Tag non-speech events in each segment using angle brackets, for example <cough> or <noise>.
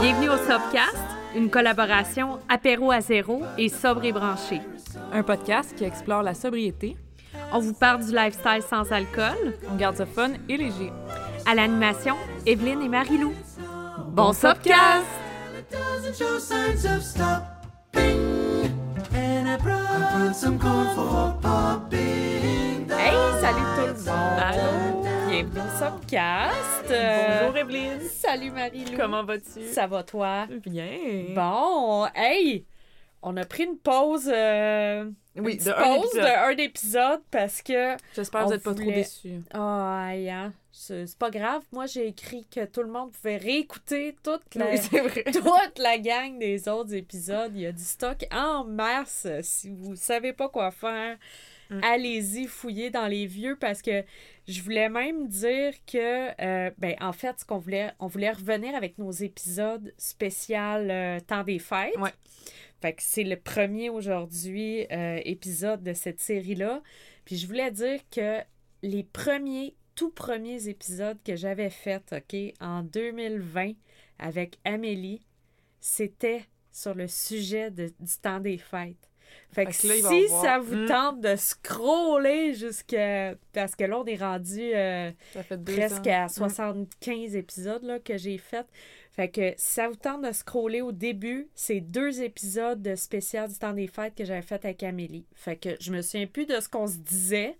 Bienvenue au Sobcast, une collaboration apéro à zéro et sobre et branché. Un podcast qui explore la sobriété. On vous parle du lifestyle sans alcool. On garde ça fun et léger. À l'animation, Evelyne et Marie-Lou. Bon Sobcast! Hey, salut tout le monde! Allô? Bienvenue au Sobcast! Bonjour Evelyne. Salut Marie-Lou! Comment vas-tu? Ça va toi? Bien. Bon, hey! On a pris une pause, euh, Oui, une de un pause épisode. de un épisode parce que J'espère que on vous n'êtes pas trop déçus. Ah, aïe, hein. c'est c'est pas grave. Moi, j'ai écrit que tout le monde pouvait réécouter toute la, Oui, c'est vrai. <laughs> toute la gang des autres épisodes. Il y a du stock en masse. Si vous savez pas quoi faire, Mm. allez-y fouiller dans les vieux parce que je voulais même dire que, euh, ben, en fait, ce qu'on voulait, on voulait revenir avec nos épisodes spécial euh, temps des fêtes. Ouais. Fait que c'est le premier aujourd'hui euh, épisode de cette série-là. Puis je voulais dire que les premiers, tout premiers épisodes que j'avais faits, OK, en 2020 avec Amélie, c'était sur le sujet de- du temps des fêtes. Fait que, Fait que là, il va si avoir- ça vous Mm. tente de scroller jusqu'à... Parce que là, on est rendu euh, presque ans. à 75 épisodes là, que j'ai fait. Fait que si ça vous tente de scroller au début, c'est deux épisodes de spécial du temps des fêtes que j'avais fait avec Amélie. Fait que je me souviens plus de ce qu'on se disait,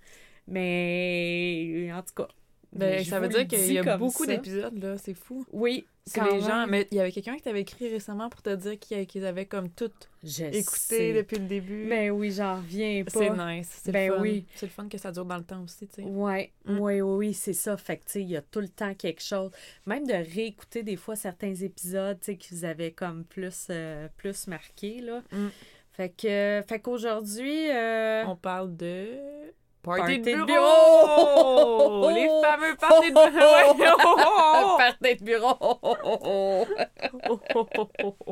mais en tout cas. Ben, ça veut dire qu'il y a beaucoup d'épisodes, là. C'est fou. Oui, C'est les gens. même. Mais il y avait quelqu'un qui t'avait écrit récemment pour te dire qu'ils qu'ils avaient comme tout Je écouté sais. depuis le début. Mais oui, j'en reviens pas. c'est nice. C'est Ben le fun. oui. C'est le fun que ça dure dans le temps aussi, tu sais. Ouais, Mm. oui, oui, oui, c'est ça. Fait que, tu sais, il y a tout le temps quelque chose. Même de réécouter des fois certains épisodes, tu sais, qui vous avaient comme plus, euh, plus marqué, là. Mm. Fait que, fait qu'aujourd'hui, euh, On parle de. Party de bureau! bureau! Les fameux parties de bureau! <laughs> Party de bureau!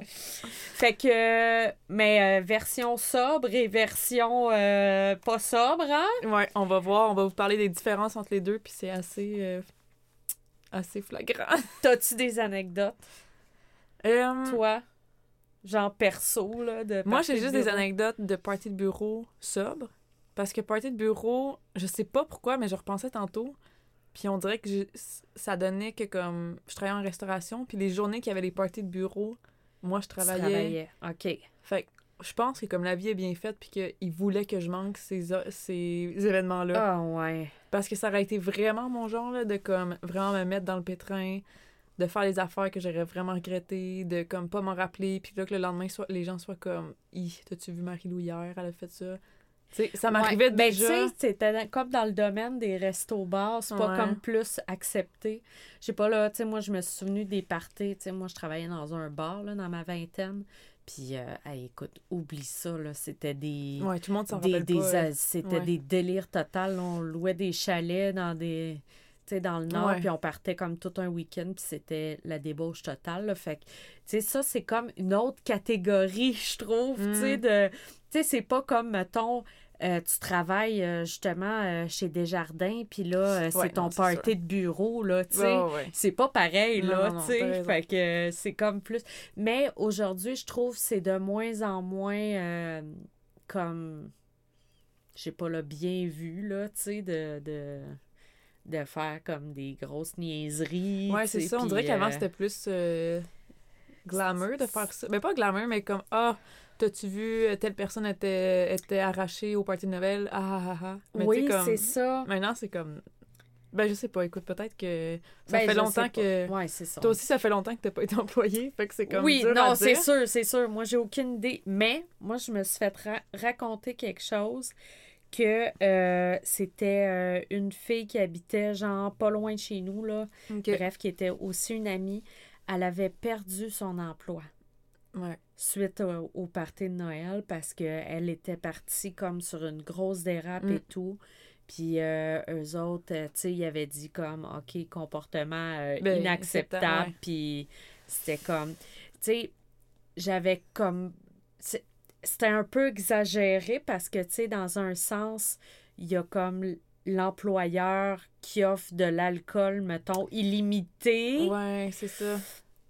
<laughs> fait que, mais euh, version sobre et version euh, pas sobre, hein? Ouais, on va voir, on va vous parler des différences entre les deux, puis c'est assez, euh, assez flagrant. <laughs> T'as-tu des anecdotes, toi? Genre perso, là, de moi, j'ai de juste des anecdotes de party de bureau sobre. Parce que party de bureau, je sais pas pourquoi, mais je repensais tantôt. Puis on dirait que je- ça donnait que comme je travaillais en restauration, puis les journées qu'il y avait les parties de bureau, moi je Tu travaillais. OK. Fait que je pense que comme la vie est bien faite, puis qu'il voulait que je manque ces, ces événements-là. Ah, ouais. Parce que ça aurait été vraiment mon genre, là, de comme vraiment me mettre dans le pétrin, de faire les affaires que j'aurais vraiment regrettées, de comme pas m'en rappeler, puis là que le lendemain, soit, les gens soient comme Hi, t'as-tu vu Marie-Lou hier, elle a fait ça? Tu sais, ça m'arrivait Ouais. Ben, déjà. tu sais, c'était comme dans le domaine des restos-bars, c'est pas Ouais. comme plus accepté. Je sais pas, là, tu sais, moi, je me suis souvenu des parties, tu sais, moi, je travaillais dans un bar, là, dans ma vingtaine, puis, euh, hey, écoute, oublie ça, là, c'était des... Ouais, tout le monde s'en des, c'était Ouais. des délires total. On louait des chalets dans des dans le nord, puis on partait comme tout un week-end, puis c'était la débauche totale. là. Fait que, tu sais, ça, c'est comme une autre catégorie, <laughs> je trouve, tu sais, Mm. de... Tu sais, c'est pas comme, mettons, euh, tu travailles euh, justement euh, chez Desjardins, puis là, c'est Ouais, ton non, party de bureau, là, tu sais. Ouais. C'est pas pareil, Non, là, tu sais. Fait que c'est comme plus. Mais aujourd'hui, je trouve c'est de moins en moins comme. Je sais pas, là, bien vu, là, tu sais, de, de, de faire comme des grosses niaiseries. Ouais, c'est ça. On dirait qu'avant, euh, c'était plus euh, glamour de faire ça. Mais pas glamour, mais comme Ah, t'as-tu vu, telle personne était, était arrachée au party de Noël? Ah, ah, ah, ah. Mais Oui, comme- c'est ça. Maintenant, c'est comme. Ben, je sais pas. Écoute, peut-être que ça Ben, fait longtemps que. Ouais, c'est ça. Toi aussi, ça fait longtemps que t'as pas été employé. <laughs> Fait que c'est comme. oui, dur non, c'est sûr, c'est sûr. Moi, j'ai aucune idée. Mais moi, je me suis fait ra- raconter quelque chose que euh, c'était euh, une fille qui habitait, genre, pas loin de chez nous, là. Bref, qui était aussi une amie. Elle avait perdu son emploi Ouais. suite au, au party de Noël parce qu'elle était partie comme sur une grosse dérape Mm. et tout. Puis euh, eux autres, tu sais, ils avaient dit comme, OK, comportement Ben, inacceptable. Puis c'était comme, tu sais, j'avais comme, c'était un peu exagéré parce que, tu sais, dans un sens, il y a comme l'employeur qui offre de l'alcool, mettons, illimité. Ouais, c'est ça.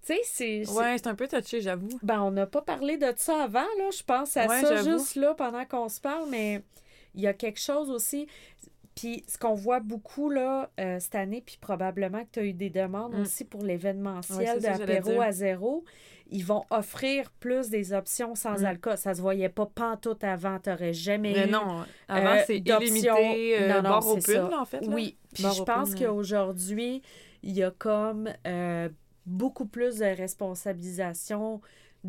Tu sais, c'est. Ouais, c'est un peu touché, j'avoue. Ben, on n'a pas parlé de ça avant, là. Je pense à Ouais, ça juste là pendant qu'on se parle, mais il y a quelque chose aussi. Puis ce qu'on voit beaucoup là euh, cette année, puis probablement que tu as eu des demandes Mm. aussi pour Ouais, l'événementiel j'allais d'apéro à zéro, ils vont offrir plus des options sans Mm. alcool. Ça se voyait pas pantoute avant, t'aurais jamais Mais eu. non, avant, euh, c'est illimité, euh, Non, non, bar c'est open, ça. là, en fait. là. Oui, puis Bar je open, pense ouais. qu'aujourd'hui, il y a comme euh, beaucoup plus de responsabilisation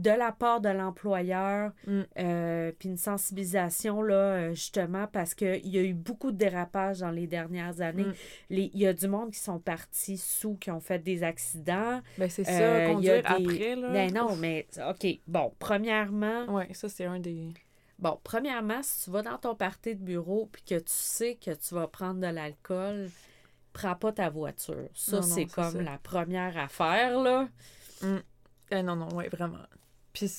de la part de l'employeur, Mm. euh, puis une sensibilisation, là, euh, justement, parce qu'il y a eu beaucoup de dérapages dans les dernières années. Mm. Il y a du monde qui sont partis sous, qui ont fait des accidents. Ben, c'est ça, Euh, conduire des- après, là. Ben non, mais OK, bon, premièrement, Ouais, ça, c'est un des... Bon, premièrement, si tu vas dans ton party de bureau puis que tu sais que tu vas prendre de l'alcool, prends pas ta voiture. Ça, c'est comme ça. la première affaire, là. Eh, non, non, ouais, vraiment. Puis,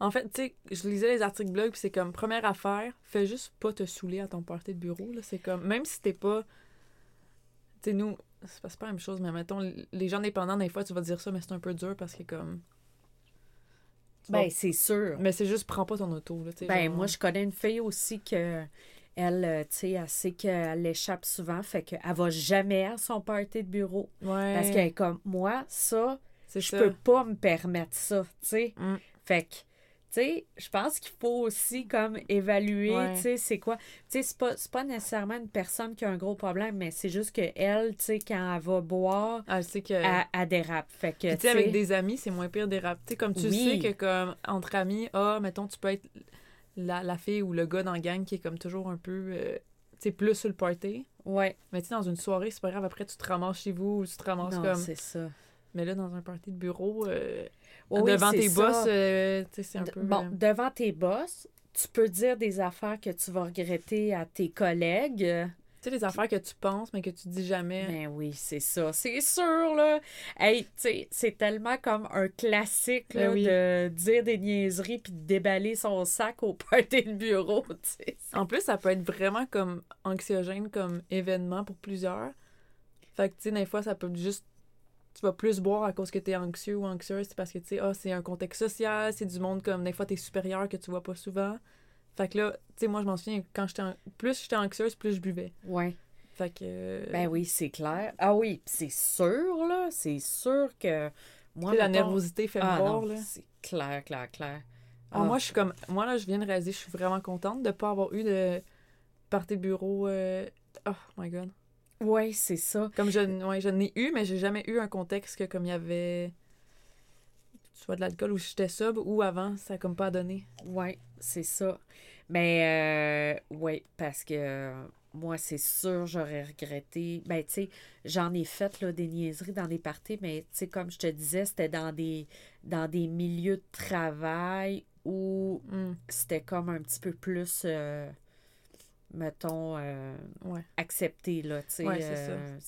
en fait, tu sais, je lisais les articles blog, puis c'est comme, première affaire, fais juste pas te saouler à ton party de bureau, là. C'est comme, même si t'es pas... Tu sais, nous, c'est pas, pas la même chose, mais mettons, les gens dépendants, des fois, tu vas dire ça, mais c'est un peu dur parce que, comme... Ben, c'est sûr. Mais c'est juste, prends pas ton auto, là, tu sais. Ben, genre- moi, je connais une fille aussi que elle, euh, tu sais, elle sait qu'elle échappe souvent, fait qu'elle va jamais à son party de bureau. Ouais. Parce qu'elle est comme, moi, ça, je peux pas me permettre ça, tu sais. Mm. Fait que, tu sais, je pense qu'il faut aussi comme évaluer, Ouais. tu sais, c'est quoi. Tu sais, c'est pas, c'est pas nécessairement une personne qui a un gros problème, mais c'est juste que elle, tu sais, quand elle va boire, Ah, que... elle, elle dérape. Fait que, tu sais, avec des amis, c'est moins pire des rap. Tu sais, comme tu Oui. sais que, comme, entre amis, ah, mettons, tu peux être la, la fille ou le gars dans la gang qui est comme toujours un peu, euh, tu sais, plus sur le party. Ouais. Mais tu sais, dans une soirée, c'est pas grave, après, tu te ramasses chez vous ou tu te ramasses Non, comme. c'est ça. Mais là, dans un party de bureau, euh, oui, devant tes ça. boss, euh, tu sais, c'est un peu. Bon, euh, devant tes boss, tu peux dire des affaires que tu vas regretter à tes collègues. Tu sais, les affaires que tu penses, mais que tu dis jamais. Ben oui, c'est ça, c'est sûr, là. Hey, tu sais, c'est tellement comme un classique, là, Ben oui. de dire des niaiseries puis de déballer son sac au party de bureau, <laughs> tu sais. En plus, ça peut être vraiment comme anxiogène comme événement pour plusieurs. Fait que, tu sais, des fois, ça peut juste. Tu vas plus boire à cause que t'es anxieux ou anxieuse, c'est parce que, tu sais, ah, c'est un contexte social, c'est du monde comme des fois t'es supérieur que tu vois pas souvent. Fait que là, tu sais, moi, je m'en souviens, quand j'étais. an- Plus j'étais anxieuse, plus je buvais. Ouais. Fait que. euh, Ben oui, c'est clair. Ah oui, c'est sûr, là, c'est sûr que... Moi, tu la nervosité fait Ah boire, non, là. c'est clair, clair, clair. Ah, Ah. Moi, je suis comme. Moi, là, je viens de réaliser, je suis vraiment contente de pas avoir eu de party de bureau. euh, Oh my god. Ouais, c'est ça. Comme je, ouais, je n'ai eu, mais j'ai jamais eu un contexte que comme il y avait soit de l'alcool ou j'étais sobre ou avant, ça a comme pas donné. Ouais, c'est ça. Mais, euh, ouais, parce que euh, moi, c'est sûr, j'aurais regretté. Ben, tu sais, j'en ai fait, là, des niaiseries dans des parties, mais, tu sais, comme je te disais, c'était dans des, dans des milieux de travail où Hmm, c'était comme un petit peu plus, euh, mettons, euh, Ouais. là, tu sais. Ouais, euh,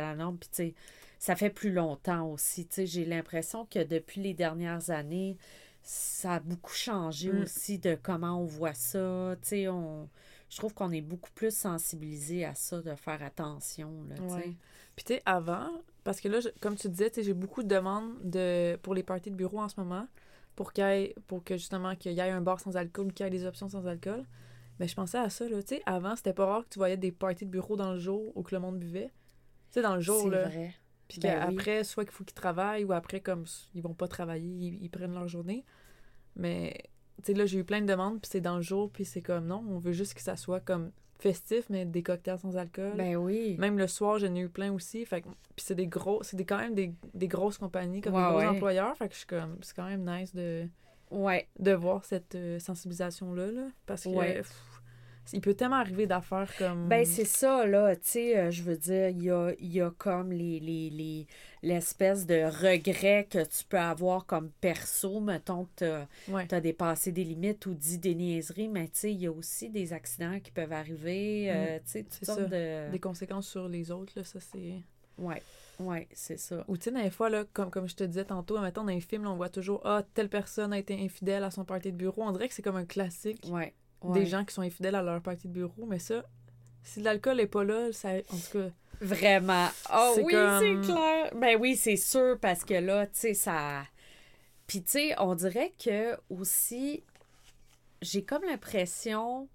la norme, puis tu sais, ça fait plus longtemps aussi, tu sais. J'ai l'impression que depuis les dernières années, ça a beaucoup changé Mm. aussi de comment on voit ça, tu sais, on... Je trouve qu'on est beaucoup plus sensibilisé à ça, de faire attention, là, tu sais. Puis tu sais, avant, parce que là, je- comme tu disais, tu sais, j'ai beaucoup de demandes de, pour les parties de bureau en ce moment, pour, qu'il y ait- pour que justement qu'il y ait un bar sans alcool ou qu'il y ait des options sans alcool. Mais je pensais à ça, là, tu sais, avant, c'était pas rare que tu voyais des parties de bureau dans le jour où que le monde buvait. Tu sais, dans le jour, C'est là. vrai. Puis Ben oui. qu'après, soit qu'il faut qu'ils travaillent ou après, comme ils vont pas travailler, ils, ils prennent leur journée. Mais, tu sais, là, j'ai eu plein de demandes, puis c'est dans le jour, puis c'est comme non, on veut juste que ça soit comme festif, mais des cocktails sans alcool. Ben oui. Même le soir, j'en ai eu plein aussi. Fait puis c'est des gros, c'est des, quand même des, des grosses compagnies, comme des gros ouais. employeurs. Fait que je suis comme, c'est quand même nice de, Ouais. de voir cette euh, sensibilisation-là, là, parce que Ouais. pff, il peut tellement arriver d'affaires comme... Ben, c'est ça, là, tu sais, euh, je veux dire, il y a, y a comme les, les, les- l'espèce de regret que tu peux avoir comme perso, mettons que Ouais. tu as dépassé des limites ou dit des niaiseries, mais tu sais, il y a aussi des accidents qui peuvent arriver, euh, tu sais, toutes sortes ça. de... Des conséquences sur les autres, là, ça c'est... Ouais, ouais, c'est ça. Ou tu sais, des fois, là, comme, comme je te disais tantôt, mettons, dans films, là, on voit toujours « Ah, telle personne a été infidèle à son party de bureau ». On dirait que c'est comme un classique Ouais, des gens qui sont infidèles à leur party de bureau, mais ça, Si l'alcool est pas là, ça, en tout cas... Vraiment. Oh C'est oui, comme- c'est clair. Ben oui, c'est sûr, parce que là, tu sais, ça... Puis, tu sais, on dirait que aussi, j'ai comme l'impression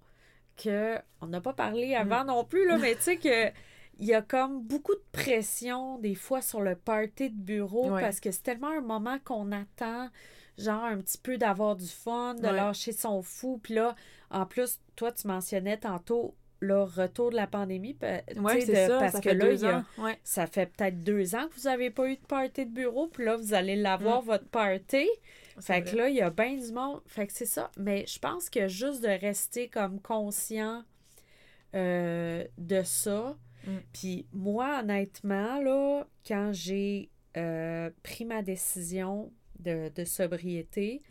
que... On n'a pas parlé avant non plus, là, mais tu sais que... Il y a comme beaucoup de pression des fois sur le party de bureau Ouais. parce que c'est tellement un moment qu'on attend, genre un petit peu d'avoir du fun, de Ouais. lâcher son fou. Puis là, en plus, toi, tu mentionnais tantôt le retour de la pandémie. Ouais, de- ça, parce ça que là, il y a- ça fait peut-être deux ans que vous n'avez pas eu de party de bureau, puis là, vous allez l'avoir, votre party. Fait que là, il y a bien du monde. Fait que c'est ça. Mais je pense que juste de rester comme conscient euh, de ça. Mm. Puis moi, honnêtement, là, quand j'ai euh, pris ma décision de, de sobriété,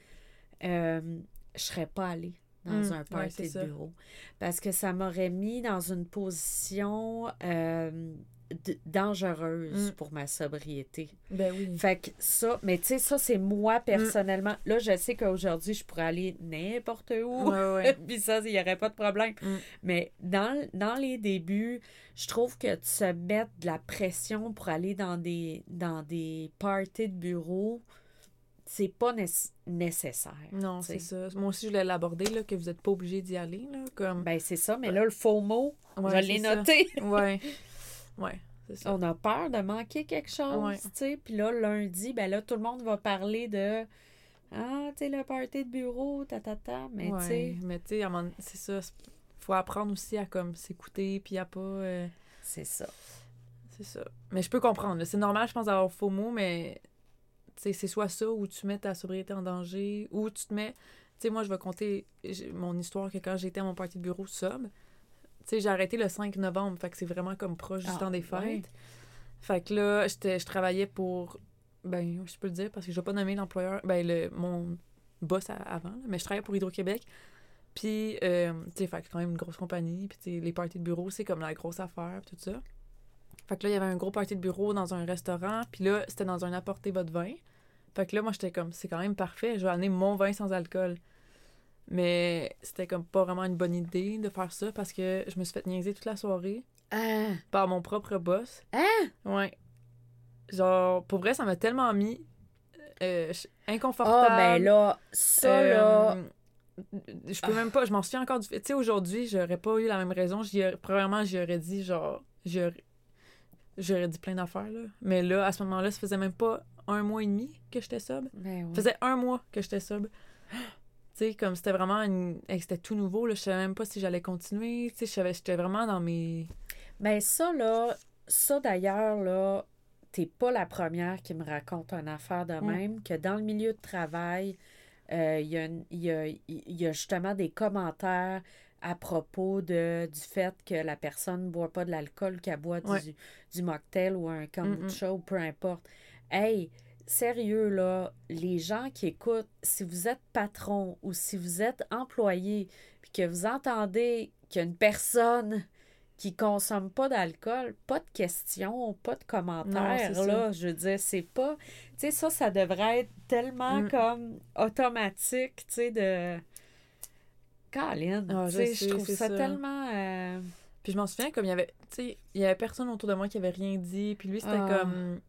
euh, je serais pas allée dans Mm, un party de bureau. Parce que ça m'aurait mis dans une position euh, dangereuse Mm. pour ma sobriété. Ben oui. Fait que ça, mais tu sais, ça, c'est moi personnellement. Là, je sais qu'aujourd'hui, je pourrais aller n'importe où. Ouais, ouais. <laughs> Puis ça, il n'y aurait pas de problème. Mm. Mais dans, dans les débuts, je trouve que de se mettre de la pression pour aller dans des, dans des parties de bureau, c'est pas nécess- nécessaire. Non, c'est ça. Moi aussi, je voulais l'aborder, là, que vous n'êtes pas obligé d'y aller, là, comme... Ben, c'est ça. Mais là, le faux mot, Ouais, je l'ai noté. Ouais. <laughs> Ouais, c'est ça. On a peur de manquer quelque chose, tu sais. Puis là, lundi, ben là, tout le monde va parler de Ah, tu sais, le party de bureau, ta, ta, ta. Mais tu sais, mais tu sais, c'est ça. Faut apprendre aussi à, comme, s'écouter, puis à pas... euh, c'est ça. C'est ça. Mais je peux comprendre. C'est normal, je pense, d'avoir faux mots, mais tu sais, c'est soit ça ou tu mets ta sobriété en danger ou tu te mets. Tu sais, moi, je vais compter mon histoire que quand j'étais à mon party de bureau sobre, sais, j'ai arrêté le 5 novembre. Fait que c'est vraiment comme proche du Ah, temps des fêtes. ouais. Fait que là, je travaillais pour. Ben, je peux le dire parce que je vais pas nommer l'employeur. Ben, le, mon boss à- avant, là, mais je travaillais pour Hydro-Québec. Puis, euh, tu sais, fait que quand même une grosse compagnie. Puis, les parties de bureau, c'est comme la grosse affaire, tout ça. Fait que là, il y avait un gros party de bureau dans un restaurant. Puis là, c'était dans un apporter votre vin. Fait que là, moi, j'étais comme, c'est quand même parfait. Je vais amener mon vin sans alcool. Mais c'était comme pas vraiment une bonne idée de faire ça parce que je me suis fait niaiser toute la soirée Ah, par mon propre boss. Hein? Ouais. Genre, pour vrai, ça m'a tellement mis euh, je- inconfortable. ah ben là, ça là. Euh, Je peux même pas, je m'en souviens encore du fait. Tu sais, aujourd'hui, j'aurais pas eu la même raison. Aurais- premièrement, j'y aurais dit, genre, j'aurais j'aurais dit plein d'affaires, là. Mais là, à ce moment-là, ça faisait même pas un mois et demi que j'étais sobre. Ben Ça oui. faisait un mois que j'étais sobre. Sais, comme c'était vraiment une... hey, C'était tout nouveau, là. Je savais même pas si j'allais continuer. Tu sais, je savais- j'étais vraiment dans mes... Ben ça là, ça d'ailleurs là, t'es pas la première qui me raconte une affaire de Mm. même, que dans le milieu de travail, euh, il y, a y, a, y a justement des commentaires à propos de, du fait que la personne ne boit pas de l'alcool, qu'elle boit du, Ouais. du mocktail ou un kombucha ou peu importe. Hey, sérieux, là, les gens qui écoutent, si vous êtes patron ou si vous êtes employé, puis que vous entendez qu'il y a une personne qui consomme pas d'alcool, pas de questions, pas de commentaires, c'est là, je veux dire, c'est pas... Tu sais, ça, ça devrait être tellement Mm. comme automatique, tu sais, de... Colin, Ah, je sais, je trouve ça, ça. tellement... euh, Puis je m'en souviens, comme il y avait, tu sais, il y avait personne autour de moi qui avait rien dit. Puis lui, c'était Ah. comme,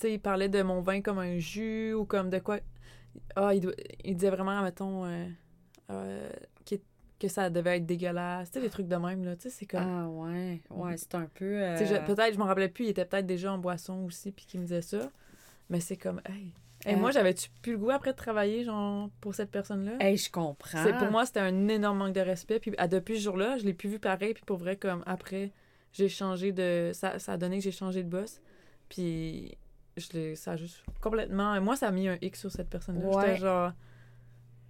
sais, il parlait de mon vin comme un jus ou comme de quoi. Ah, il, il disait vraiment, mettons, euh, euh, que, que ça devait être dégueulasse. Tu sais, des trucs de même, là. Tu sais, c'est comme. Ah ouais, ouais, c'est un peu... euh, je- peut-être, je m'en rappelais plus, il était peut-être déjà en boisson aussi, puis qu'il me disait ça. Mais c'est comme, hey. Hey, Euh. moi, j'avais-tu plus le goût après de travailler, genre, pour cette personne-là? Hey, je comprends. C'est pour moi, c'était un énorme manque de respect. Puis à, depuis ce jour-là, je l'ai plus vu pareil. Puis pour vrai, comme après, j'ai changé de. Ça, ça a donné que j'ai changé de boss. Puis je. Ça a juste complètement. Moi, ça a mis un X sur cette personne-là. Ouais. J'étais genre.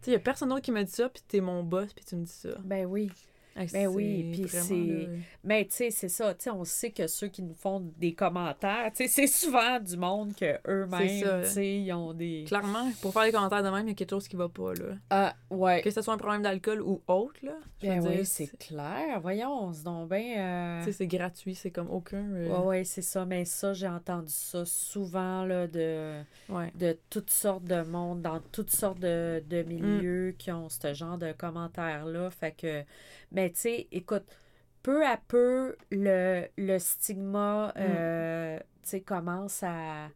Tu sais, il y a personne d'autre qui me dit ça. Puis t'es mon boss. Puis tu me dis ça. Ben oui. Hey, Ben oui, puis c'est- Mais tu sais, c'est ça. Tu sais, on sait que ceux qui nous font des commentaires, tu sais, c'est souvent du monde que eux-mêmes, tu sais, ils ont des... Clairement, pour faire des commentaires de même, il y a quelque chose qui va pas, là. Ah, ouais. Que ce soit un problème d'alcool ou autre, là. Ben oui, c'est clair. Voyons, donc bien... Tu sais, c'est gratuit. C'est comme aucun. euh, Ouais, ouais, c'est ça. Mais ça, j'ai entendu ça souvent, là, de, ouais. de toutes sortes de monde, dans toutes sortes de, de milieux qui ont ce genre de commentaires-là. Fait que... Mais tu sais, écoute, peu à peu, le, le stigma, euh, tu sais, commence à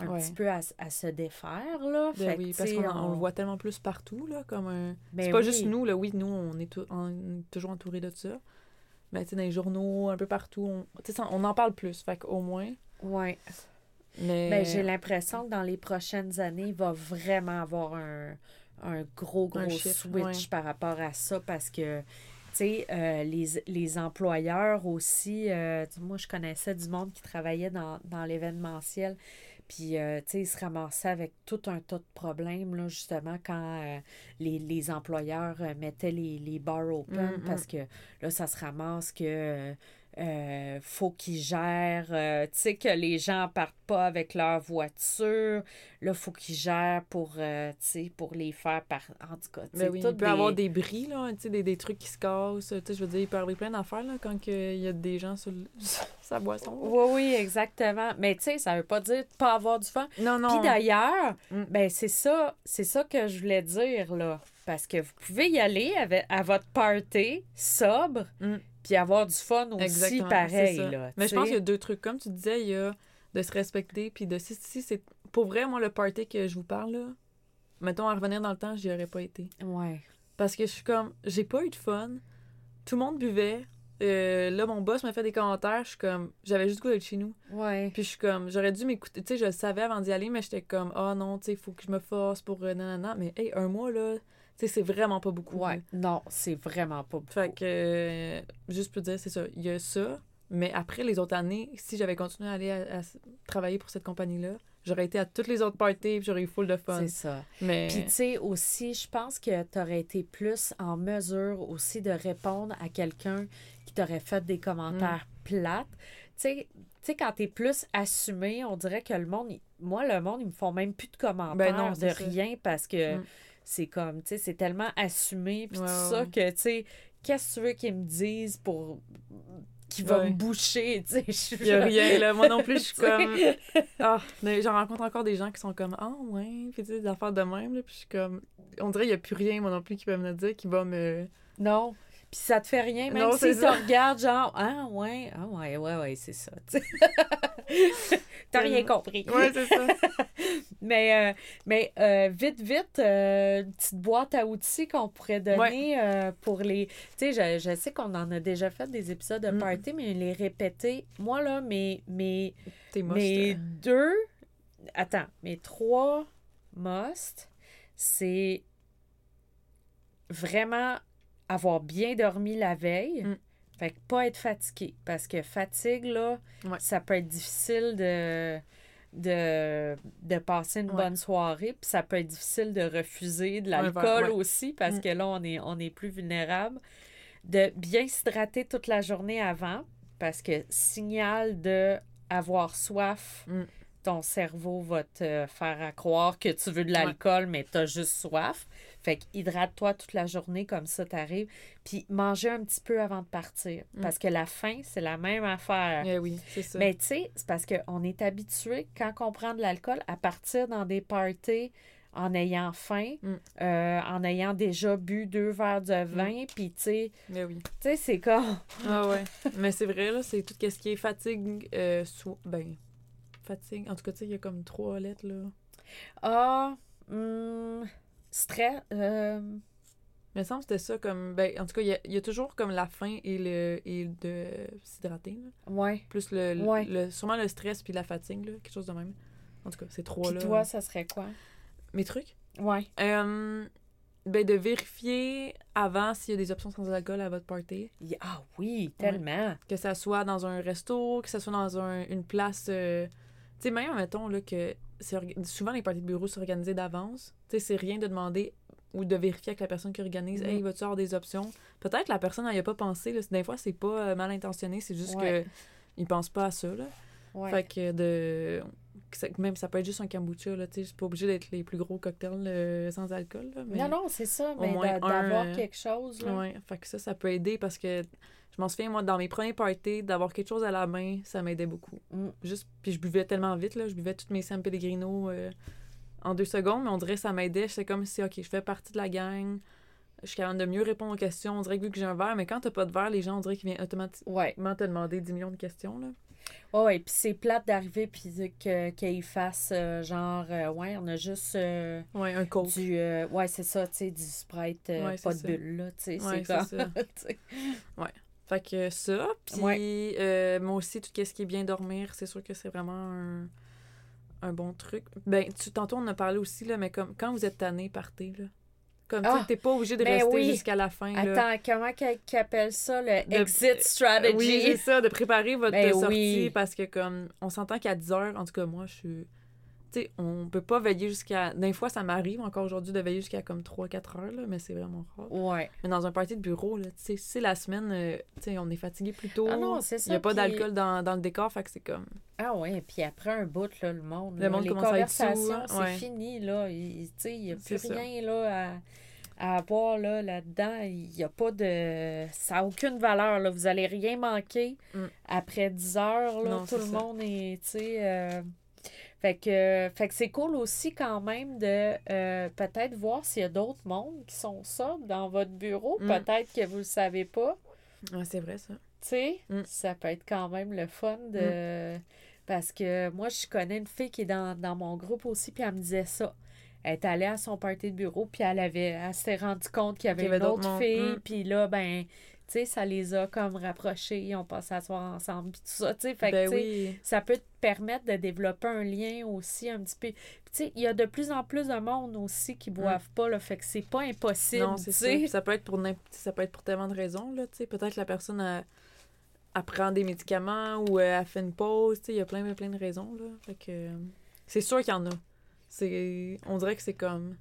un Ouais. petit peu à, se défaire, là. Ben Fait oui, parce qu'on on le voit tellement plus partout, là, comme un... Ben c'est pas oui. juste nous, là, oui, nous, on est, toujours entourés de ça. Mais, tu sais, dans les journaux, un peu partout, on, on en parle plus, fait qu'au moins. Ouais. Mais... Ben, j'ai l'impression que dans les prochaines années, il va vraiment avoir un, un gros, gros Un switch ouais. par rapport à ça parce que, euh, les, les employeurs aussi, euh, moi, je connaissais du monde qui travaillait dans, dans l'événementiel. Puis, euh, tu sais, ils se ramassaient avec tout un tas de problèmes, là, justement, quand les, les employeurs mettaient les, les bars open, Mm, mm. parce que là, ça se ramasse que euh, faut qu'ils gèrent, euh, tu sais, que les gens partent pas avec leur voiture. Là, faut qu'ils gèrent pour, euh, tu sais, pour les faire par... En tout cas, tu sais, Ben oui, il toutes peut y avoir des bris, là, tu sais, des, des trucs qui se cassent. Tu sais, je veux dire, il peut arriver plein d'affaires, là, quand il y a des gens sur, le- <laughs> sa boisson. là. Oui, oui, exactement. Mais tu sais, ça veut pas dire de pas avoir du fun. Non, non. Puis d'ailleurs, Mm. ben c'est ça, c'est ça que je voulais dire là, parce que vous pouvez y aller avec, à votre party sobre, Mm. Puis avoir du fun aussi Exactement, pareil là. Mais je pense qu'il y a deux trucs. Comme tu disais, il y a de se respecter, puis de si, si c'est... Pour vrai, moi, le party que je vous parle, là, mettons, à revenir dans le temps, j'y aurais pas été. Ouais. Parce que je suis comme, j'ai pas eu de fun. Tout le monde buvait. Euh, là, mon boss m'a fait des commentaires. Je suis comme, j'avais juste goût d'être chez nous. Ouais. Puis je suis comme, j'aurais dû m'écouter. Tu sais, je le savais avant d'y aller, mais j'étais comme, ah non, tu sais, il faut que je me force pour euh, nanana. Mais hey, un mois, là, sais, c'est vraiment pas beaucoup. Ouais. là. Non, c'est vraiment pas beaucoup. Fait que, euh, juste pour dire, c'est ça. Il y a ça. Mais après, les autres années, si j'avais continué à aller à, travailler pour cette compagnie-là, j'aurais été à toutes les autres parties j'aurais eu full de fun. C'est ça. Mais. Puis tu sais aussi, je pense que tu aurais été plus en mesure aussi de répondre à quelqu'un qui t'aurait fait des commentaires Mm. plates. Tu sais, tu sais, quand t'es plus assumé, on dirait que le monde, moi, le monde, ils me font même plus de commentaires Ben non, de ça. rien parce que Mm. C'est comme, tu sais, c'est tellement assumé puis tout ça que, tu sais, qu'est-ce que tu veux qu'ils me disent pour... qui va Ouais. me boucher, tu sais. je suis Il y a rien, là. Moi non plus, je <laughs> suis comme. Ah, mais j'en rencontre encore des gens qui sont comme, ah, ouais. Puis tu sais, des affaires de même, là. Puis je suis comme. On dirait qu'il n'y a plus rien, moi non plus, qui peut me dire, qui va me. Non. Puis ça te fait rien, même Non, si tu ça. regardes, genre, ah ouais, ah ouais, ouais, ouais, c'est ça. <laughs> T'as rien compris. Ouais, c'est ça. <laughs> Mais, euh, mais euh, vite, vite, euh, une petite boîte à outils qu'on pourrait donner euh, pour les. Tu sais, je, je sais qu'on en a déjà fait des épisodes de Mm. party, mais les répéter. Moi, là, mes, mes, moche. mes toi. deux. Attends, mes trois must, c'est vraiment avoir bien dormi la veille. Mm. Fait que pas être fatigué. Parce que fatigue, là, Ouais. ça peut être difficile de, de, de passer une Ouais. bonne soirée. Puis ça peut être difficile de refuser de l'alcool ouais. aussi, parce Mm. que là, on est, on est plus vulnérable. De bien s'hydrater toute la journée avant, parce que signal de avoir soif, Mm. ton cerveau va te faire à croire que tu veux de l'alcool, mais tu as juste soif. Fait que hydrate-toi toute la journée, comme ça t'arrives. Puis manger un petit peu avant de partir. Mm. Parce que la faim, c'est la même affaire. Eh oui, c'est ça. Mais tu sais, c'est parce qu'on est habitué, quand on prend de l'alcool, à partir dans des parties en ayant faim, Mm. euh, en ayant déjà bu deux verres de vin, puis tu sais, Eh oui. tu sais, c'est comme... <laughs> Ah ouais. Mais c'est vrai, là, c'est tout ce qui est fatigue. Euh, so- Ben, fatigue. En tout cas, tu sais, il y a comme trois lettres, là. Ah, hum, stress... euh, Il me semble que c'était ça comme. Ben, en tout cas, il y y a toujours comme la faim et le et de s'hydrater. ouais. Plus le, le- Ouais. le- Sûrement le stress puis la fatigue, là, quelque chose de même. En tout cas, ces trois-là. toi, ça serait quoi? Mes trucs? Ouais. Euh, ben, de vérifier avant s'il y a des options sans alcool à votre party. Ah oui, tellement. Que ça soit dans un resto, que ça soit dans un- une place. euh, Tu sais, même, mettons, là, que souvent les parties de bureau sont organisées d'avance. Tu sais, c'est rien de demander ou de vérifier avec la personne qui organise, Mhm. hey, vas-tu avoir des options? Peut-être que la personne n'y a pas pensé. Là. Des fois, c'est pas euh, mal intentionné, c'est juste Ouais. que ils pensent pas à ça. Là. Ouais. Fait que de. Même ça peut être juste un kombucha, là, tu sais, c'est pas obligé d'être les plus gros cocktails euh, sans alcool. Là, mais... Non, non, c'est ça, mais d'avoir euh, quelque chose, là. Ouais, fait que ça, ça peut aider parce que je m'en souviens, moi, dans mes premiers parties, d'avoir quelque chose à la main, ça m'aidait beaucoup. Mm. Juste, puis je buvais tellement vite, là, je buvais toutes mes San Pellegrino euh, en deux secondes, mais on dirait que ça m'aidait. J'étais comme si, OK, je fais partie de la gang, je suis capable de mieux répondre aux questions. On dirait que vu que j'ai un verre, mais quand t'as pas de verre, les gens, on dirait qu'ils viennent automatiquement Ouais. te demander 10 millions de questions, là. Ouais, ouais, puis c'est plate d'arriver puis qu'ils fassent euh, genre euh, ouais, on a juste euh, Ouais, un coach. du ouais, c'est ça, tu sais, du Sprite Ouais, pas de ça. bulle là, tu sais, Ouais, c'est ça. <laughs> tu sais. Fait que ça, puis Ouais. euh, moi aussi, tout ce qui est bien dormir, c'est sûr que c'est vraiment un, un bon truc. Ben, tu, tantôt, on en a parlé aussi, là, mais comme quand vous êtes tanné, partez, là. Comme, tu sais, t'es pas obligé de ben rester oui. jusqu'à la fin, là. Attends, comment qu'elle qu'elle appelle ça le De- exit strategy? Oui, c'est ça, de préparer votre Ben sortie, oui. parce que, comme, on s'entend qu'à 10 heures, en tout cas, moi, je suis... Sais, on peut pas veiller jusqu'à... Des fois, ça m'arrive encore aujourd'hui de veiller jusqu'à comme 3-4 heures, là, mais c'est vraiment rare. Ouais. Mais dans un party de bureau, là, tu sais, c'est la semaine, euh, tu sais, on est fatigué plus tôt. Ah non, c'est Il ça. n'y a pas puis- d'alcool dans, dans le décor, fait que c'est comme... Ah ouais, puis après un bout là, le monde, Le là, monde les commence à être conversations, hein, c'est ouais. fini là, il tu sais, il y a plus ça. rien là à, à avoir là là-dedans, il y a pas de ça a aucune valeur là, vous allez rien manquer Mm. après 10 heures là, Non, tout le ça. monde est tu sais euh, fait que, fait que c'est cool aussi quand même de euh, peut-être voir s'il y a d'autres mondes qui sont sobres dans votre bureau. Mm. Peut-être que vous le savez pas. Ouais, c'est vrai, ça. Tu sais, Mm. ça peut être quand même le fun de. Parce que moi, je connais une fille qui est dans, dans mon groupe aussi, puis elle me disait ça. Elle est allée à son party de bureau, puis elle avait elle s'est rendue compte qu'il y avait, avait une d'autres autre fille, Mm. puis là, ben, tu sais, ça les a comme rapprochés, ils ont passé à soir ensemble, puis tout ça, tu sais. Fait que, ben oui. ça peut te permettre de développer un lien aussi un petit peu. Tu sais, il y a de plus en plus de monde aussi qui boivent pas, là, fait que c'est pas impossible, Mm. Non, tu c'est ça. peut être pour ça peut être pour tellement de raisons, là, tu sais. Peut-être que la personne, elle prend des médicaments ou euh, elle fait une pause. Il y a plein, plein de raisons, là. Fait que... C'est sûr qu'il y en a. C'est... On dirait que c'est comme...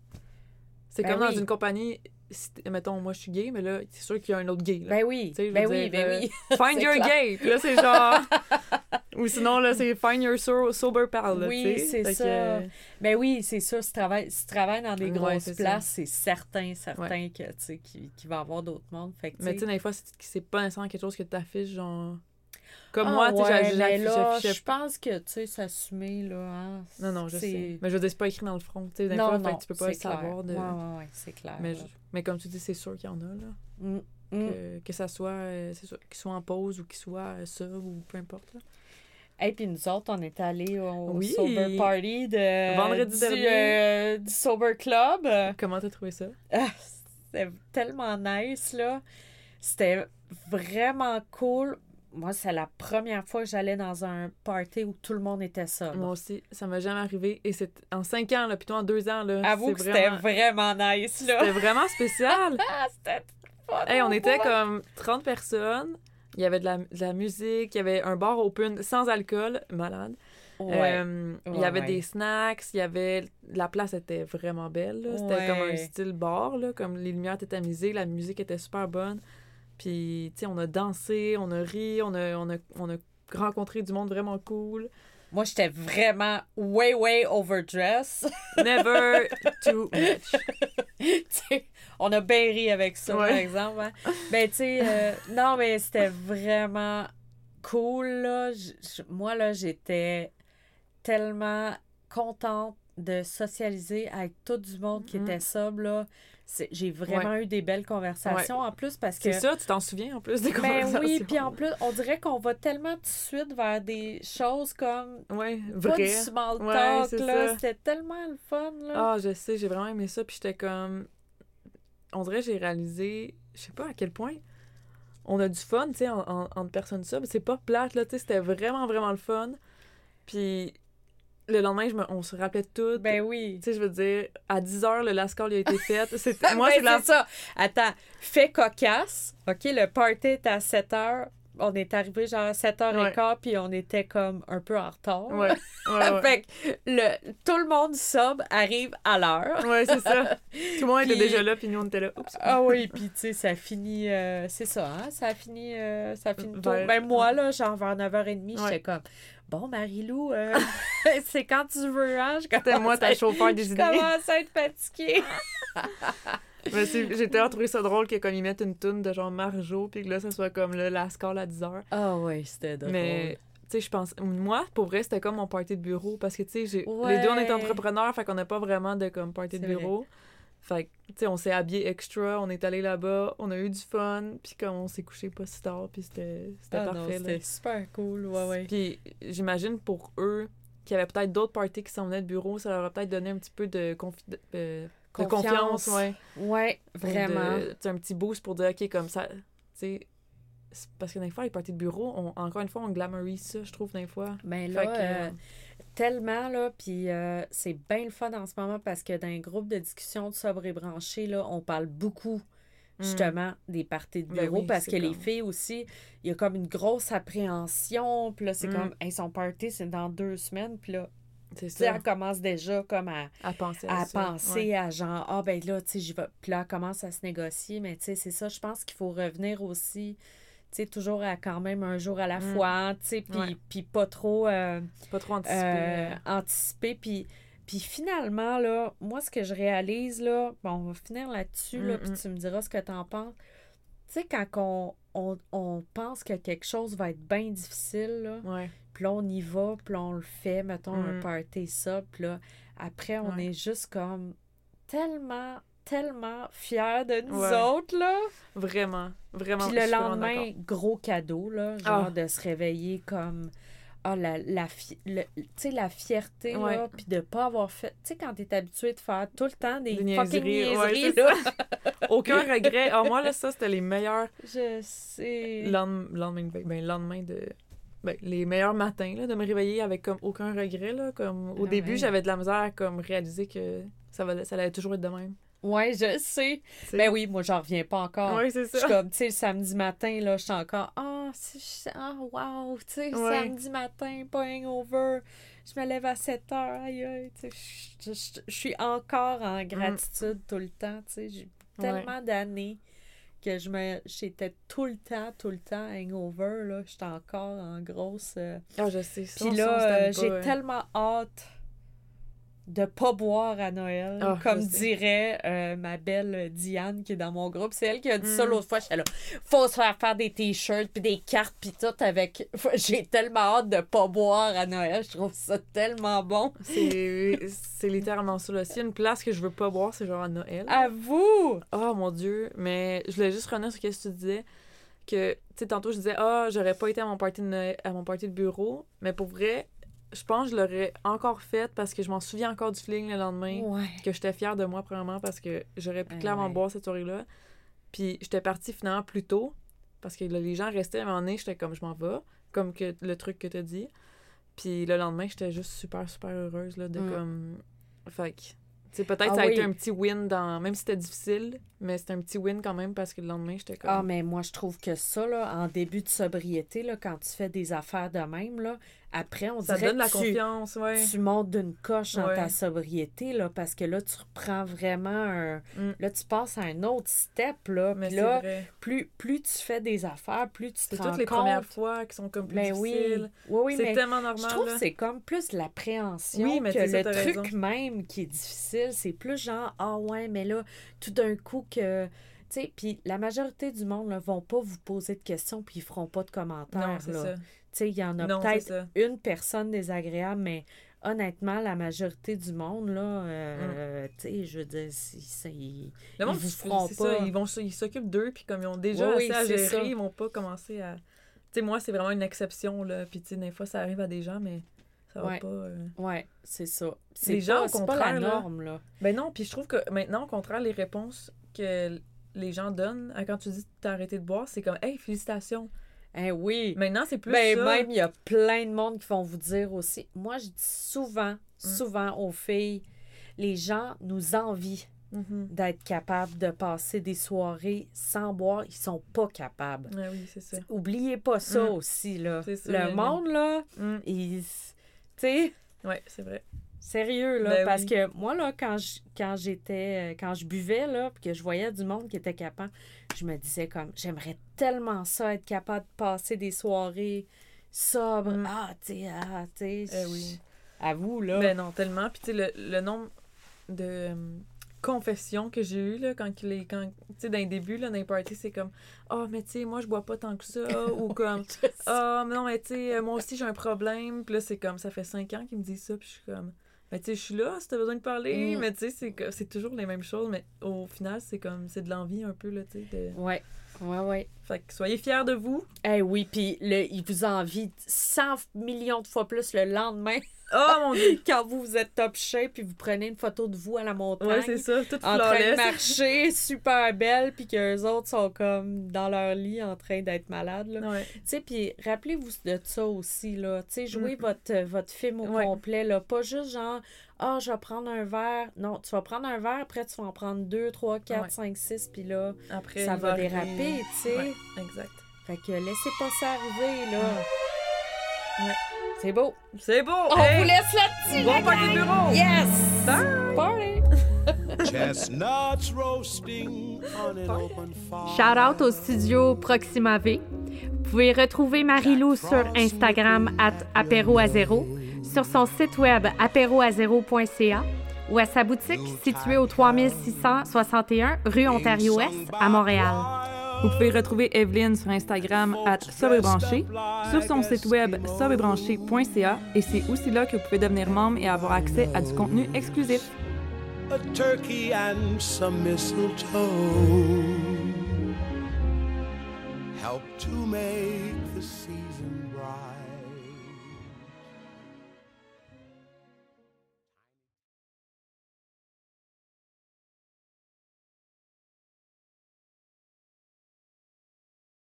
C'est Ben comme dans une compagnie... si mettons, moi, je suis gay, mais là, c'est sûr qu'il y a un autre gay, là. Ben oui, je ben oui, dire, ben euh, oui. <laughs> Find your clair. gay! Puis là, c'est genre... <laughs> Ou sinon, là, c'est find your so- sober pal, là, Oui, c'est que, ça. euh, Ben oui, c'est ça. Si tu travailles, si tu travailles dans des grosses places, c'est certain, certain que, tu sais, qu'il va y avoir d'autres mondes. Fait que, Mais tu sais, des fois, c'est c'est pas nécessairement quelque chose que tu affiches, genre. Comme ah, moi, tu sais, ouais, je pense que, tu sais, s'assumer, là, hein, Non, non, je sais. Mais je veux dire, c'est pas écrit dans le front. Tu sais, que tu peux pas savoir. De... Ouais, ouais, ouais, c'est clair. mais, je- mais comme tu dis, c'est sûr qu'il y en a, là. Mm, mm. Que, que ça soit, euh, c'est sûr, qu'il soit en pause ou qu'il soit euh, ça ou peu importe. Et puis nous autres, on est allés au Oui. Sober Party de, Vendredi du, dernier. euh, du Sober Club. Comment t'as trouvé ça? Ah, c'était tellement nice, là. C'était vraiment cool. Moi, c'est la première fois que j'allais dans un party où tout le monde était sobre. Moi aussi, ça m'a jamais arrivé. Et c'est en cinq ans, là, plutôt en deux ans. Là, Avoue que c'était vraiment- vraiment nice. C'était vraiment spécial. <laughs> Ah, c'était fun Hey, on était comme 30 personnes. Il y avait de la, de la musique, il y avait un bar open sans alcool, malade. Ouais. Euh, il y avait ouais. des snacks, il y avait la place était vraiment belle, c'était comme un style bar là, comme les lumières étaient tamisées, la musique était super bonne. Puis tu sais, on a dansé, on a ri, on a on a on a rencontré du monde vraiment cool. Moi, j'étais vraiment way, way overdressed. <laughs> Never too much. <laughs> Tu sais, on a bien ri avec ça, par exemple. hein. Ben, tu sais, euh, non, mais c'était vraiment cool, là. J- moi, là, j'étais tellement contente de socialiser avec tout du monde qui Mhm. était sobre, là. J'ai vraiment eu des belles conversations, en plus, parce que... C'est ça, tu t'en souviens en plus des Ben conversations. oui, puis en plus, on dirait qu'on va tellement tout de suite vers des choses comme... Ouais, Pas vrai. du small talk, là. C'était tellement le fun, là. Ah, je sais, j'ai vraiment aimé ça. Puis j'étais comme. On dirait que j'ai réalisé, je sais pas à quel point, on a du fun, tu sais, en, en- entre personnes ça. C'est pas plate, là, tu sais, c'était vraiment, vraiment le fun. Puis le lendemain, je me, on se rappelait tout. Ben oui. Tu sais, je veux dire, à 10 h, le last call il a été fait. <laughs> C'était, moi, Ben, c'est la. ça. Attends, fait cocasse. OK, le party était à 7 heures. On est arrivé genre à 7h15, puis on était comme un peu en retard. Ouais, ouais, <laughs> ouais. fait que le, tout le monde sub arrive à l'heure. Ouais, c'est ça. Tout le monde était déjà là, puis nous, on était là. Oups. Ah oui, puis tu sais, ça finit... euh, c'est ça, hein? Ça finit, euh, ça finit tôt. Vers- Ben moi, là, genre vers 9h30, Ouais. j'étais comme... Bon, Marie-Lou, euh, <laughs> <laughs> c'est quand tu veux, hein? Je C'était moi, ta chauffeur des Je idées. commence à être fatiguée. <laughs> J'ai tellement trouvé ça drôle que comme ils mettent une toune de genre Marjo, puis que là, ça soit comme le last call à 10 h. Ah oui, c'était drôle. Mais, tu sais, je pense. Moi, pour vrai, c'était comme mon party de bureau. Parce que, tu sais, Ouais. les deux, on est entrepreneurs, fait qu'on n'a pas vraiment de comme party de bureau. Fait que, tu sais, on s'est habillé extra, on est allé là-bas, on a eu du fun, puis comme on s'est couché pas si tard, puis c'était Ah parfait. C'était super cool, ouais, ouais. Puis j'imagine pour eux, qu'il y avait peut-être d'autres parties qui s'en venaient de bureau, ça leur a peut-être donné un petit peu de, confi- de, euh, de Confiance. confiance, ouais. Ouais, Ou vraiment. de- un petit boost pour dire, OK, comme ça, tu sais, parce que des fois, les parties de bureau, on- encore une fois, on glamourise ça, je trouve, des fois. Ben là, que, euh, tellement, là, puis euh, c'est bien le fun en ce moment parce que dans un groupe de discussion de sobre et branché, là, on parle beaucoup, justement, des parties de Ben bureau oui, parce que les filles aussi, il y a comme une grosse appréhension, puis là, c'est Mm. comme, hey, son party, c'est dans deux semaines, puis là, c'est tu sais, ça, elle commence déjà comme à, à penser à, à ça. penser ouais. à genre, ah ben là, tu sais, j'y vais. Puis là, elle commence à se négocier, mais tu sais, c'est ça, je pense qu'il faut revenir aussi, tu sais, toujours à quand même un jour à la Mm. fois, tu sais, puis pas trop euh, pas trop anticipé. euh, anticiper. Puis, puis finalement, là, moi, ce que je réalise, là, bon, on va finir là-dessus, là, Mm, puis mm. tu me diras ce que t'en penses. Tu sais, quand on, on, on pense que quelque chose va être bien difficile, là, Ouais. puis là, on y va, puis là, on le fait, mettons, un Mm. party, ça, puis là, après, on Ouais. est juste comme tellement, tellement fiers de nous Ouais. autres, là. Vraiment, vraiment. Puis le lendemain, gros cadeau, là, genre Ah. de se réveiller comme... Ah, la, la, fi- le- tu sais, la fierté, là, Ouais. puis de pas avoir fait... Tu sais, quand t'es habitué de faire tout le temps des, Des fucking niaiseries, là. <laughs> Aucun regret. Alors moi, là, ça, c'était les meilleurs Je sais. lendemain, lendemain, de veille. ben, lendemain de... Ben, les meilleurs matins, là, de me réveiller avec comme aucun regret, là. Comme, au Ah début, j'avais de la misère à comme, réaliser que ça, va, ça allait toujours être de même. Ouais, je sais. tu sais. Ben oui, moi, j'en reviens pas encore. Ouais, c'est Je suis ça. comme, tu sais, le samedi matin, là, je suis encore, ah, c'est- ah, wow, tu sais, Ouais. samedi matin, pas hangover. Je me lève à 7 heures, aïe, aïe, tu sais, je- suis encore en gratitude tout le temps, tu sais. J'ai Mm. Ouais. tellement d'années que je me j'étais tout le temps, tout le temps hangover, là. J'étais encore en grosse. euh, Ah, je sais. ça, Puis ça, là, euh, j'ai hein. tellement hâte de pas boire à Noël, Ah, comme dirait euh, ma belle Diane qui est dans mon groupe. C'est elle qui a dit ça Mm. l'autre fois. J'étais là, faut se faire faire des t-shirts puis des cartes puis tout avec. <laughs> J'ai tellement hâte de pas boire à Noël. Je trouve ça tellement bon. C'est littéralement ça. S'il y a une place que je veux pas boire, c'est genre à Noël. À vous! Oh mon Dieu. Mais je voulais juste revenir sur ce que tu disais. Que, tu sais, tantôt, je disais, ah, j'aurais pas été à mon, party de Noël- à mon party de bureau. Mais pour vrai, je pense que je l'aurais encore fait parce que je m'en souviens encore du feeling le lendemain. Ouais. Que j'étais fière de moi, premièrement, parce que j'aurais pu clairement ouais. boire cette soirée-là. Puis j'étais partie finalement plus tôt. Parce que là, les gens restaient à un moment donné, j'étais comme, je m'en vais. Comme que le truc que t'as dit. Puis le lendemain, j'étais juste super, super heureuse, là, de Mm. comme... Fait que... tu sais, peut-être Ah ça a été un petit win dans... Même si c'était difficile, mais c'était un petit win quand même parce que le lendemain, j'étais comme... Ah, mais moi, je trouve que ça, là, en début de sobriété, là, quand tu fais des affaires de même, là, après, on ça dirait donne la que tu, confiance, ouais. tu montes d'une coche dans Ouais. ta sobriété, là, parce que là, tu reprends vraiment un... Mm. Là, tu passes à un autre step, là. Mais Puis c'est là, vrai. plus, plus tu fais des affaires, plus tu te C'est rends toutes les premières fois qui sont comme plus Ben difficiles. oui, oui, c'est tellement normal, je trouve là. que c'est comme plus l'appréhension Oui, mais que c'est ça, le truc raison. même qui est difficile. C'est plus genre, ah ouais, mais là, tout d'un coup que... Tu sais, puis la majorité du monde ne vont pas vous poser de questions puis ils feront pas de commentaires. Non, c'est là. ça. Tu sais, il y en a peut-être une personne désagréable, mais honnêtement, la majorité du monde, là, euh, tu sais, je veux dire, si, ça, ils- Le monde, Ils vous feront pas. ça, ils vont ils s'occupent d'eux puis comme ils ont déjà Oui, assez à gérer, ça. ils vont pas commencer à tu sais moi c'est vraiment une exception là puis tu sais des fois ça arrive à des gens mais ça va Ouais. pas euh. Ouais, c'est ça. C'est Les gens, pas, au c'est pas la là, norme, là. Ben non, puis je trouve que maintenant au contraire les réponses que les gens donnent à quand tu dis que t'as arrêté de boire, c'est comme hey, félicitations. Hein, oui. Maintenant, c'est plus Ben, ça. même, il y a plein de monde qui vont vous dire aussi. Moi, je dis souvent, Mm. souvent aux filles, les gens nous envient Mhm. d'être capables de passer des soirées sans boire. Ils sont pas capables. Ouais, oui, c'est ça. Oubliez pas ça Mm. aussi, là. Ça, Le monde, là, Mm. il... Tu sais... Ouais, c'est vrai. Sérieux, là, Ben parce oui. que moi, là, quand je- quand j'étais, euh, quand je buvais, là, puis que je voyais du monde qui était capable, je me disais comme, j'aimerais tellement ça, être capable de passer des soirées sobres. Mm. Ah, tu sais, ah, tu sais. Eh oui. À vous, là. Ben non, tellement. Puis tu sais, le, le nombre de euh, confessions que j'ai eues, là, quand il est. Quand, tu sais, dans les débuts, là, dans les parties, c'est comme Ah, mais tu sais, moi, je bois pas tant que ça. ou <laughs> comme. Ah, mais non, mais tu sais, euh, moi aussi, j'ai un problème. Puis là, c'est comme, ça fait cinq ans qu'ils me disent ça. Puis je suis comme Ben, tu sais, je suis là si t'as besoin de parler, Mm. mais tu sais, c'est toujours les mêmes choses, mais au final, c'est comme, c'est de l'envie un peu, là, tu sais. de- Ouais, ouais, ouais. Fait que soyez fiers de vous. Eh oui, puis il vous envie 100 millions de fois plus le lendemain Oh mon dieu! <laughs> quand vous, vous êtes top shape puis vous prenez une photo de vous à la montagne. Ouais, c'est ça, en train de marcher, <laughs> super belle, puis qu'eux autres sont comme dans leur lit en train d'être malades. Là. Ouais. Tu sais, puis rappelez-vous de ça aussi, là. Tu sais, jouez Mm. votre, euh, votre film au Ouais. complet, là. Pas juste genre, ah, je vais prendre un verre. Non, tu vas prendre un verre, après tu vas en prendre deux, trois, quatre, cinq, six, puis là, Après, ça va déraper, tu sais. Exact. Fait que laissez pas ça arriver, là. Ouais. C'est beau. C'est beau! On Hey! vous laisse là-dessus, Bon la party bureau! Yes! Bye! Party! Chestnuts roasting on an open fire. Shout out au studio Proxima V. Vous pouvez retrouver Marie-Lou sur Instagram at apéroazéro, sur son site web apéroazéro.ca ou à sa boutique située au 3661 rue Ontario-Ouest à Montréal. Vous pouvez retrouver Evelyne sur Instagram at sobrebranché, sur son site web sobrebranché.ca et c'est aussi là que vous pouvez devenir membre et avoir accès à du contenu exclusif. A turkey and some mistletoe help to make the